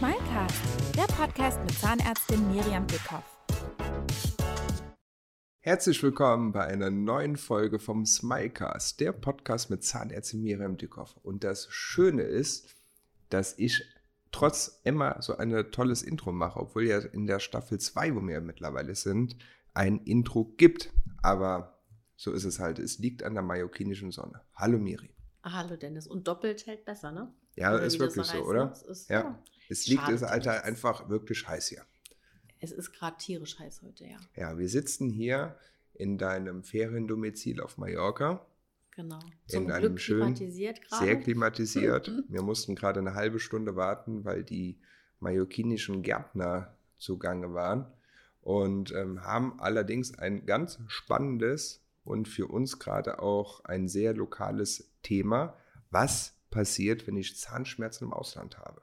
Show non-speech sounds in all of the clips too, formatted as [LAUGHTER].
Smilecast, der Podcast mit Zahnärztin Miriam Dickhoff. Herzlich willkommen bei einer neuen Folge vom Smilecast, der Podcast mit Zahnärztin Miriam Dickhoff. Und das Schöne ist, dass ich trotz immer so ein tolles Intro mache, obwohl ja in der Staffel 2, wo wir mittlerweile sind, ein Intro gibt. Aber so ist es halt. Es liegt an der mallorquinischen Sonne. Hallo Miri. Hallo Dennis. Und doppelt hält besser, ne? Ja, oder ist wirklich so, so oder? Ist, ja. ja. Es liegt es Alter einfach wirklich heiß hier. Es ist gerade tierisch heiß heute, ja. Ja, wir sitzen hier in deinem Feriendomizil auf Mallorca. Genau. Zum in Glück einem schönen, klimatisiert gerade. Sehr klimatisiert. [LAUGHS] wir mussten gerade eine halbe Stunde warten, weil die mallorquinischen Gärtner zugange waren und ähm, haben allerdings ein ganz spannendes und für uns gerade auch ein sehr lokales Thema. Was passiert, wenn ich Zahnschmerzen im Ausland habe?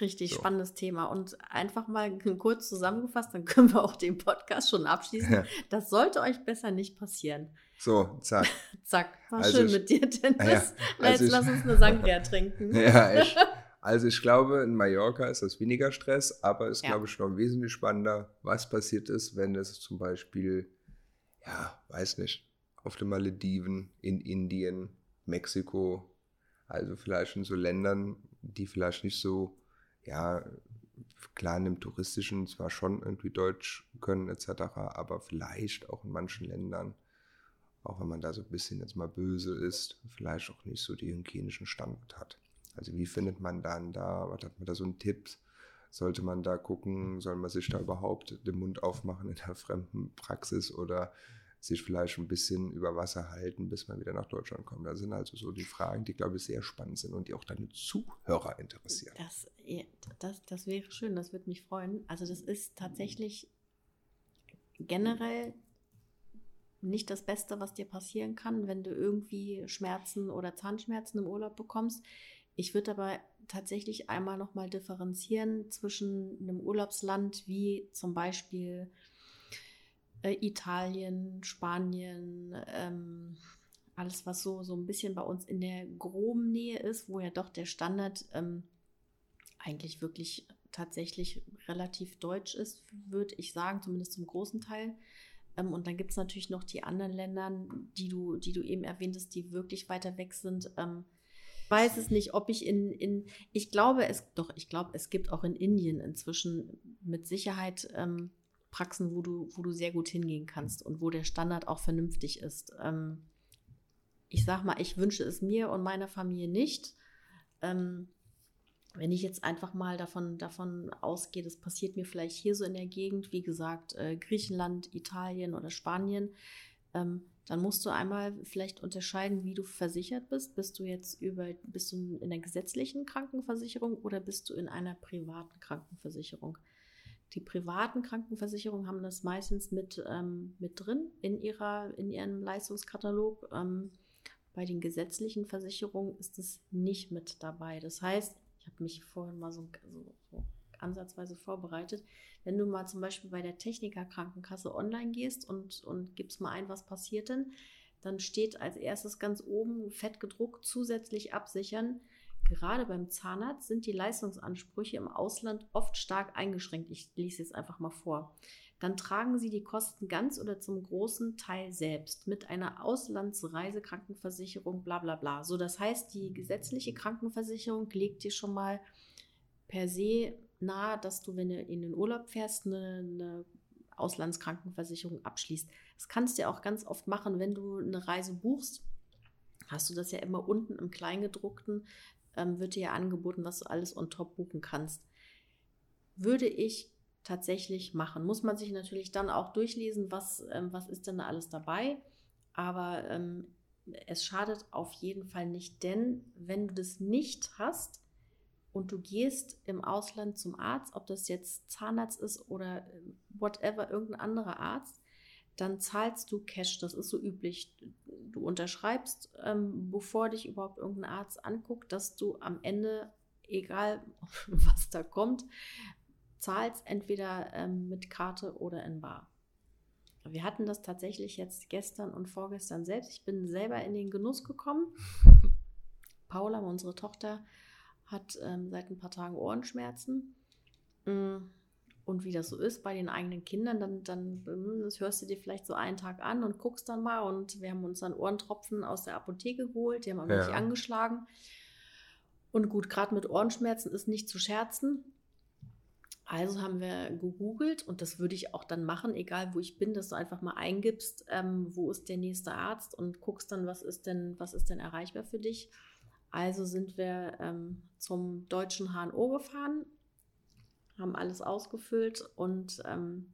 Richtig so. spannendes Thema. Und einfach mal [LAUGHS] kurz zusammengefasst, dann können wir auch den Podcast schon abschließen. Ja. [LAUGHS] Das sollte euch besser nicht passieren. So, zack. [LAUGHS] zack. War also schön ich, mit dir, Dennis. Ja, also jetzt ich, lass uns eine Sangria trinken. Ja, ich, also ich glaube, in Mallorca ist das weniger Stress, aber ist, ja. glaube ich, noch wesentlich spannender, was passiert ist, wenn es zum Beispiel, ja, weiß nicht, auf den Malediven, in Indien, Mexiko, also vielleicht in so Ländern, die vielleicht nicht so ja, klar in dem Touristischen zwar schon irgendwie Deutsch können etc., aber vielleicht auch in manchen Ländern, auch wenn man da so ein bisschen jetzt mal böse ist, vielleicht auch nicht so die hygienischen Standard hat. Also wie findet man dann da, was hat man da so einen Tipp? Sollte man da gucken, soll man sich da überhaupt den Mund aufmachen in der fremden Praxis oder sich vielleicht ein bisschen über Wasser halten, bis man wieder nach Deutschland kommt. Das sind also so die Fragen, die, glaube ich, sehr spannend sind und die auch deine Zuhörer interessieren. Das, das, das wäre schön, das würde mich freuen. Also das ist tatsächlich generell nicht das Beste, was dir passieren kann, wenn du irgendwie Schmerzen oder Zahnschmerzen im Urlaub bekommst. Ich würde aber tatsächlich einmal nochmal differenzieren zwischen einem Urlaubsland wie zum Beispiel äh, Italien, Spanien, ähm, alles, was so, so ein bisschen bei uns in der groben Nähe ist, wo ja doch der Standard ähm, eigentlich wirklich tatsächlich relativ deutsch ist, würde ich sagen, zumindest zum großen Teil. Ähm, und dann gibt es natürlich noch die anderen Länder, die du, die du eben erwähntest, die wirklich weiter weg sind. Ähm, weiß es nicht, ob ich in, in ich glaube es, doch, ich glaube, es gibt auch in Indien inzwischen mit Sicherheit ähm, Praxen, wo du, wo du sehr gut hingehen kannst und wo der Standard auch vernünftig ist. Ähm, ich sag mal, ich wünsche es mir und meiner Familie nicht. Ähm, wenn ich jetzt einfach mal davon, davon ausgehe, das passiert mir vielleicht hier so in der Gegend, wie gesagt, äh, Griechenland, Italien oder Spanien, ähm, dann musst du einmal vielleicht unterscheiden, wie du versichert bist. Bist du jetzt über, bist du in der gesetzlichen Krankenversicherung oder bist du in einer privaten Krankenversicherung? Die privaten Krankenversicherungen haben das meistens mit, ähm, mit drin in, ihrer, in ihrem Leistungskatalog. Ähm, bei den gesetzlichen Versicherungen ist es nicht mit dabei. Das heißt, ich habe mich vorhin mal so, so, so, ansatzweise vorbereitet. Wenn du mal zum Beispiel bei der Techniker-Krankenkasse online gehst und, und gibst mal ein, was passiert denn, dann steht als erstes ganz oben fett gedruckt zusätzlich absichern. Gerade beim Zahnarzt sind die Leistungsansprüche im Ausland oft stark eingeschränkt. Ich lese jetzt einfach mal vor. Dann tragen Sie die Kosten ganz oder zum großen Teil selbst mit einer Auslandsreisekrankenversicherung, bla bla bla. So, das heißt, die gesetzliche Krankenversicherung legt dir schon mal per se nahe, dass du, wenn du in den Urlaub fährst, eine, eine Auslandskrankenversicherung abschließt. Das kannst du ja auch ganz oft machen, wenn du eine Reise buchst hast du das ja immer unten im Kleingedruckten ähm, wird dir ja angeboten, was du alles on top buchen kannst. Würde ich tatsächlich machen. Muss man sich natürlich dann auch durchlesen, was, ähm, was ist denn da alles dabei. Aber ähm, es schadet auf jeden Fall nicht, denn wenn du das nicht hast und du gehst im Ausland zum Arzt, ob das jetzt Zahnarzt ist oder äh, whatever, irgendein anderer Arzt, dann zahlst du Cash. Das ist so üblich. Du unterschreibst, ähm, bevor dich überhaupt irgendein Arzt anguckt, dass du am Ende, egal [LAUGHS] was da kommt, zahlst entweder ähm, mit Karte oder in Bar. Wir hatten das tatsächlich jetzt gestern und vorgestern selbst. Ich bin selber in den Genuss gekommen. [LAUGHS] Paula, unsere Tochter, hat ähm, seit ein paar Tagen Ohrenschmerzen. Mm, und wie das so ist bei den eigenen Kindern, dann, dann hm, das hörst du dir vielleicht so einen Tag an und guckst dann mal. Und wir haben uns dann Ohrentropfen aus der Apotheke geholt, die haben aber ja. nicht angeschlagen. Und gut, gerade mit Ohrenschmerzen ist nicht zu scherzen. Also haben wir gegoogelt und das würde ich auch dann machen, egal wo ich bin, dass du einfach mal eingibst, ähm, wo ist der nächste Arzt und guckst dann, was ist denn, was ist denn erreichbar für dich. Also sind wir ähm, zum deutschen HNO gefahren, haben alles ausgefüllt und ähm,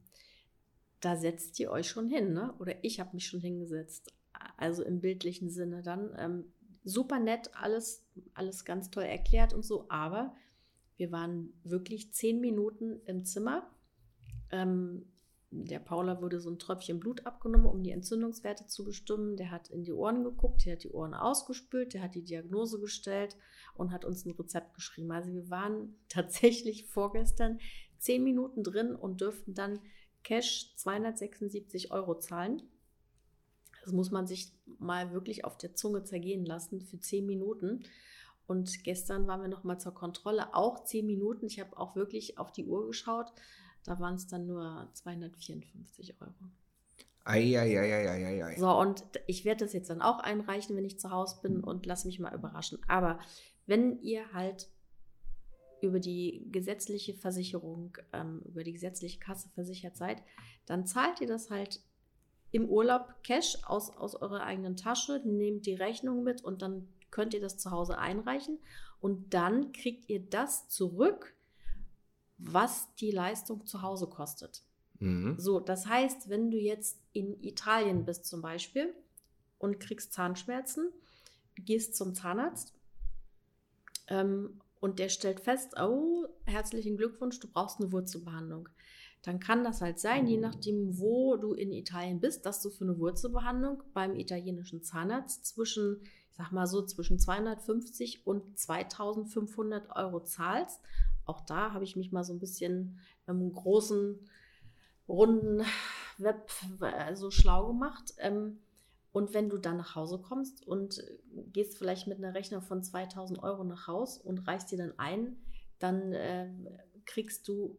da setzt ihr euch schon hin, ne? Oder ich habe mich schon hingesetzt. Also im bildlichen Sinne dann. Ähm, super nett, alles, alles ganz toll erklärt und so, aber wir waren wirklich zehn Minuten im Zimmer. Ähm, der Paula wurde so ein Tröpfchen Blut abgenommen, um die Entzündungswerte zu bestimmen. Der hat in die Ohren geguckt, der hat die Ohren ausgespült, der hat die Diagnose gestellt und hat uns ein Rezept geschrieben. Also wir waren [LAUGHS] tatsächlich vorgestern zehn Minuten drin und dürften dann Cash 276 Euro zahlen. Das muss man sich mal wirklich auf der Zunge zergehen lassen für zehn Minuten. Und gestern waren wir noch mal zur Kontrolle, auch zehn Minuten. Ich habe auch wirklich auf die Uhr geschaut. Da waren es dann nur 254 Euro. Eieieiei. So, und ich werde das jetzt dann auch einreichen, wenn ich zu Hause bin und lasse mich mal überraschen. Aber wenn ihr halt über die gesetzliche Versicherung, ähm, über die gesetzliche Kasse versichert seid, dann zahlt ihr das halt im Urlaub Cash aus, aus eurer eigenen Tasche, nehmt die Rechnung mit und dann könnt ihr das zu Hause einreichen und dann kriegt ihr das zurück, was die Leistung zu Hause kostet. Mhm. So, das heißt, wenn du jetzt in Italien bist zum Beispiel und kriegst Zahnschmerzen, gehst zum Zahnarzt ähm, und der stellt fest, oh, herzlichen Glückwunsch, du brauchst eine Wurzelbehandlung. Dann kann das halt sein, je nachdem, wo du in Italien bist, dass du für eine Wurzelbehandlung beim italienischen Zahnarzt zwischen ich sag mal so, zwischen 250 und 2500 Euro zahlst. Auch da habe ich mich mal so ein bisschen im großen, runden Web so also schlau gemacht. Ähm, und wenn du dann nach Hause kommst und gehst vielleicht mit einer Rechnung von 2000 Euro nach Haus und reichst dir dann ein, dann äh, kriegst du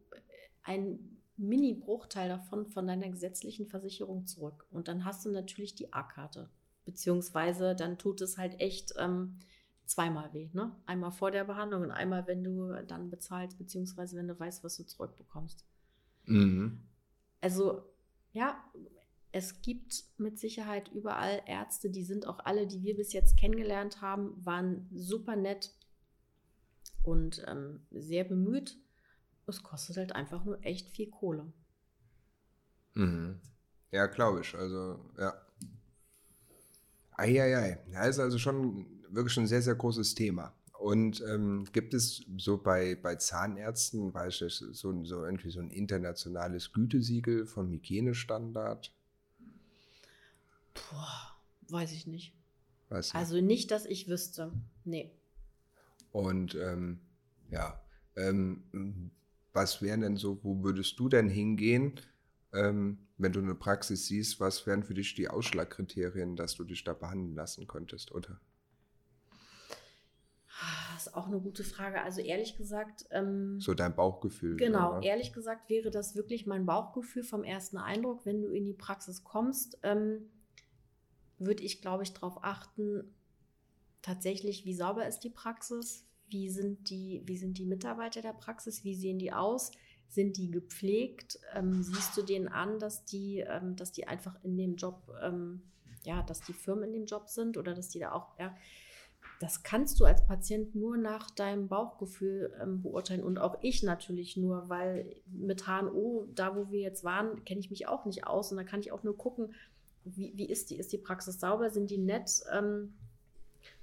einen Mini-Bruchteil davon von deiner gesetzlichen Versicherung zurück. Und dann hast du natürlich die A-Karte. Beziehungsweise dann tut es halt echt ähm, zweimal weh. Ne? Einmal vor der Behandlung und einmal, wenn du dann bezahlst, beziehungsweise wenn du weißt, was du zurückbekommst. Mhm. Also, ja, es gibt mit Sicherheit überall Ärzte, die sind auch alle, die wir bis jetzt kennengelernt haben, waren super nett und ähm, sehr bemüht. Es kostet halt einfach nur echt viel Kohle. Mhm. Ja, glaube ich. Also, ja. Eieiei. Ja, ist also schon wirklich ein sehr, sehr großes Thema. Und ähm, gibt es so bei, bei Zahnärzten, weiß ich, so, so irgendwie so ein internationales Gütesiegel vom Hygienestandard? Boah, weiß ich nicht. Weiß also nicht, dass ich wüsste. Nee. Und ähm, ja, ähm, was wären denn so, wo würdest du denn hingehen? Ähm, wenn du eine Praxis siehst, was wären für dich die Ausschlagkriterien, dass du dich da behandeln lassen könntest, oder? Das ist auch eine gute Frage. Also ehrlich gesagt. Ähm, so dein Bauchgefühl. Genau, oder? ehrlich gesagt wäre das wirklich mein Bauchgefühl vom ersten Eindruck. Wenn du in die Praxis kommst, ähm, würde ich, glaube ich, darauf achten, tatsächlich, wie sauber ist die Praxis, wie sind die, wie sind die Mitarbeiter der Praxis, wie sehen die aus, sind die gepflegt? Ähm, siehst du denen an, dass die, ähm, dass die einfach in dem Job, ähm, ja, dass die Firmen in dem Job sind oder dass die da auch, ja, das kannst du als Patient nur nach deinem Bauchgefühl ähm, beurteilen und auch ich natürlich nur, weil mit HNO, da wo wir jetzt waren, kenne ich mich auch nicht aus und da kann ich auch nur gucken, wie, wie ist die, ist die Praxis sauber, sind die nett ähm,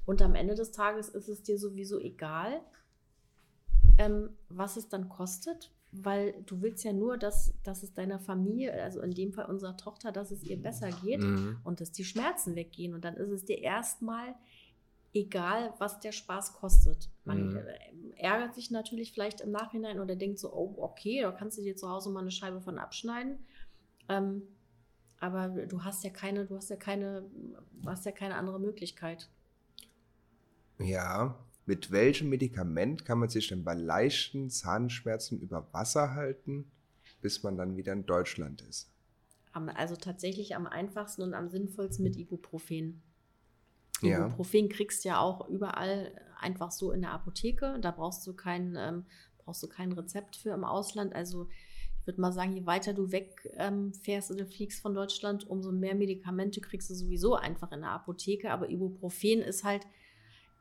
und am Ende des Tages ist es dir sowieso egal, ähm, was es dann kostet, weil du willst ja nur, dass, dass es deiner Familie, also in dem Fall unserer Tochter, dass es ihr besser geht mhm. und dass die Schmerzen weggehen. Und dann ist es dir erstmal egal, was der Spaß kostet. Man mhm. Äh, ärgert sich natürlich vielleicht im Nachhinein oder denkt so, oh, okay, da kannst du dir zu Hause mal eine Scheibe von abschneiden. Ähm, aber du hast ja keine, du hast ja keine, hast ja keine andere Möglichkeit. Ja, mit welchem Medikament kann man sich denn bei leichten Zahnschmerzen über Wasser halten, bis man dann wieder in Deutschland ist? Also tatsächlich am einfachsten und am sinnvollsten mit Ibuprofen. Ja. Ibuprofen kriegst du ja auch überall einfach so in der Apotheke. Da brauchst du kein, ähm, brauchst du kein Rezept für im Ausland. Also ich würde mal sagen, je weiter du wegfährst ähm, oder fliegst von Deutschland, umso mehr Medikamente kriegst du sowieso einfach in der Apotheke. Aber Ibuprofen ist halt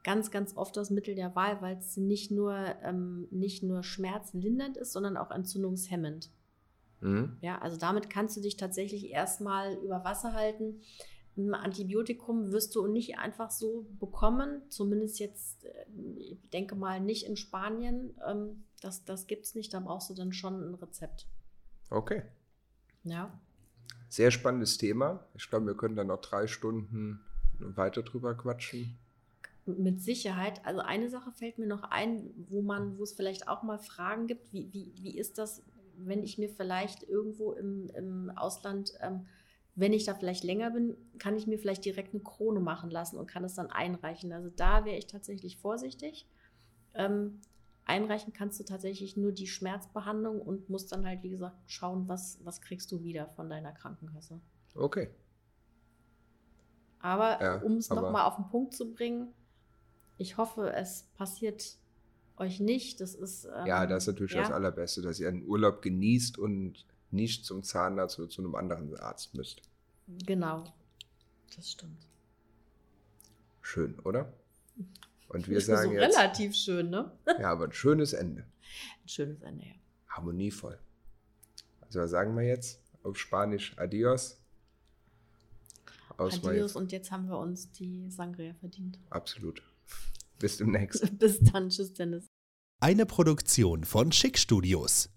ganz, ganz oft das Mittel der Wahl, weil es nicht nur, ähm, nicht nur schmerzlindernd ist, sondern auch entzündungshemmend. Mhm. Ja, also damit kannst du dich tatsächlich erstmal über Wasser halten. Ein Antibiotikum wirst du nicht einfach so bekommen, zumindest jetzt, äh, ich denke mal, nicht in Spanien. Ähm, das das gibt es nicht, da brauchst du dann schon ein Rezept. Okay. Ja. Sehr spannendes Thema. Ich glaube, wir können da noch drei Stunden weiter drüber quatschen. Mit Sicherheit. Also eine Sache fällt mir noch ein, wo man, wo es vielleicht auch mal Fragen gibt. Wie, wie, wie ist das, wenn ich mir vielleicht irgendwo im, im Ausland, ähm, wenn ich da vielleicht länger bin, kann ich mir vielleicht direkt eine Krone machen lassen und kann es dann einreichen. Also da wäre ich tatsächlich vorsichtig. Ähm, einreichen kannst du tatsächlich nur die Schmerzbehandlung und musst dann halt, wie gesagt, schauen, was, was kriegst du wieder von deiner Krankenkasse. Okay. Aber ja, um es nochmal auf den Punkt zu bringen, ich hoffe, es passiert euch nicht. Das ist. Ähm, ja, das ist natürlich ja. das Allerbeste, dass ihr einen Urlaub genießt und nicht zum Zahnarzt oder zu einem anderen Arzt müsst. Genau. Das stimmt. Schön, oder? Und wir sagen so jetzt. Relativ schön, ne? ja, aber ein schönes Ende. Ein schönes Ende, ja. Harmonievoll. Also was sagen wir jetzt auf Spanisch Adios. Aus Adios und jetzt haben wir uns die Sangria verdient. Absolut. Bis demnächst. [LAUGHS] Bis dann. Tschüss, Dennis. Eine Produktion von Schick Studios.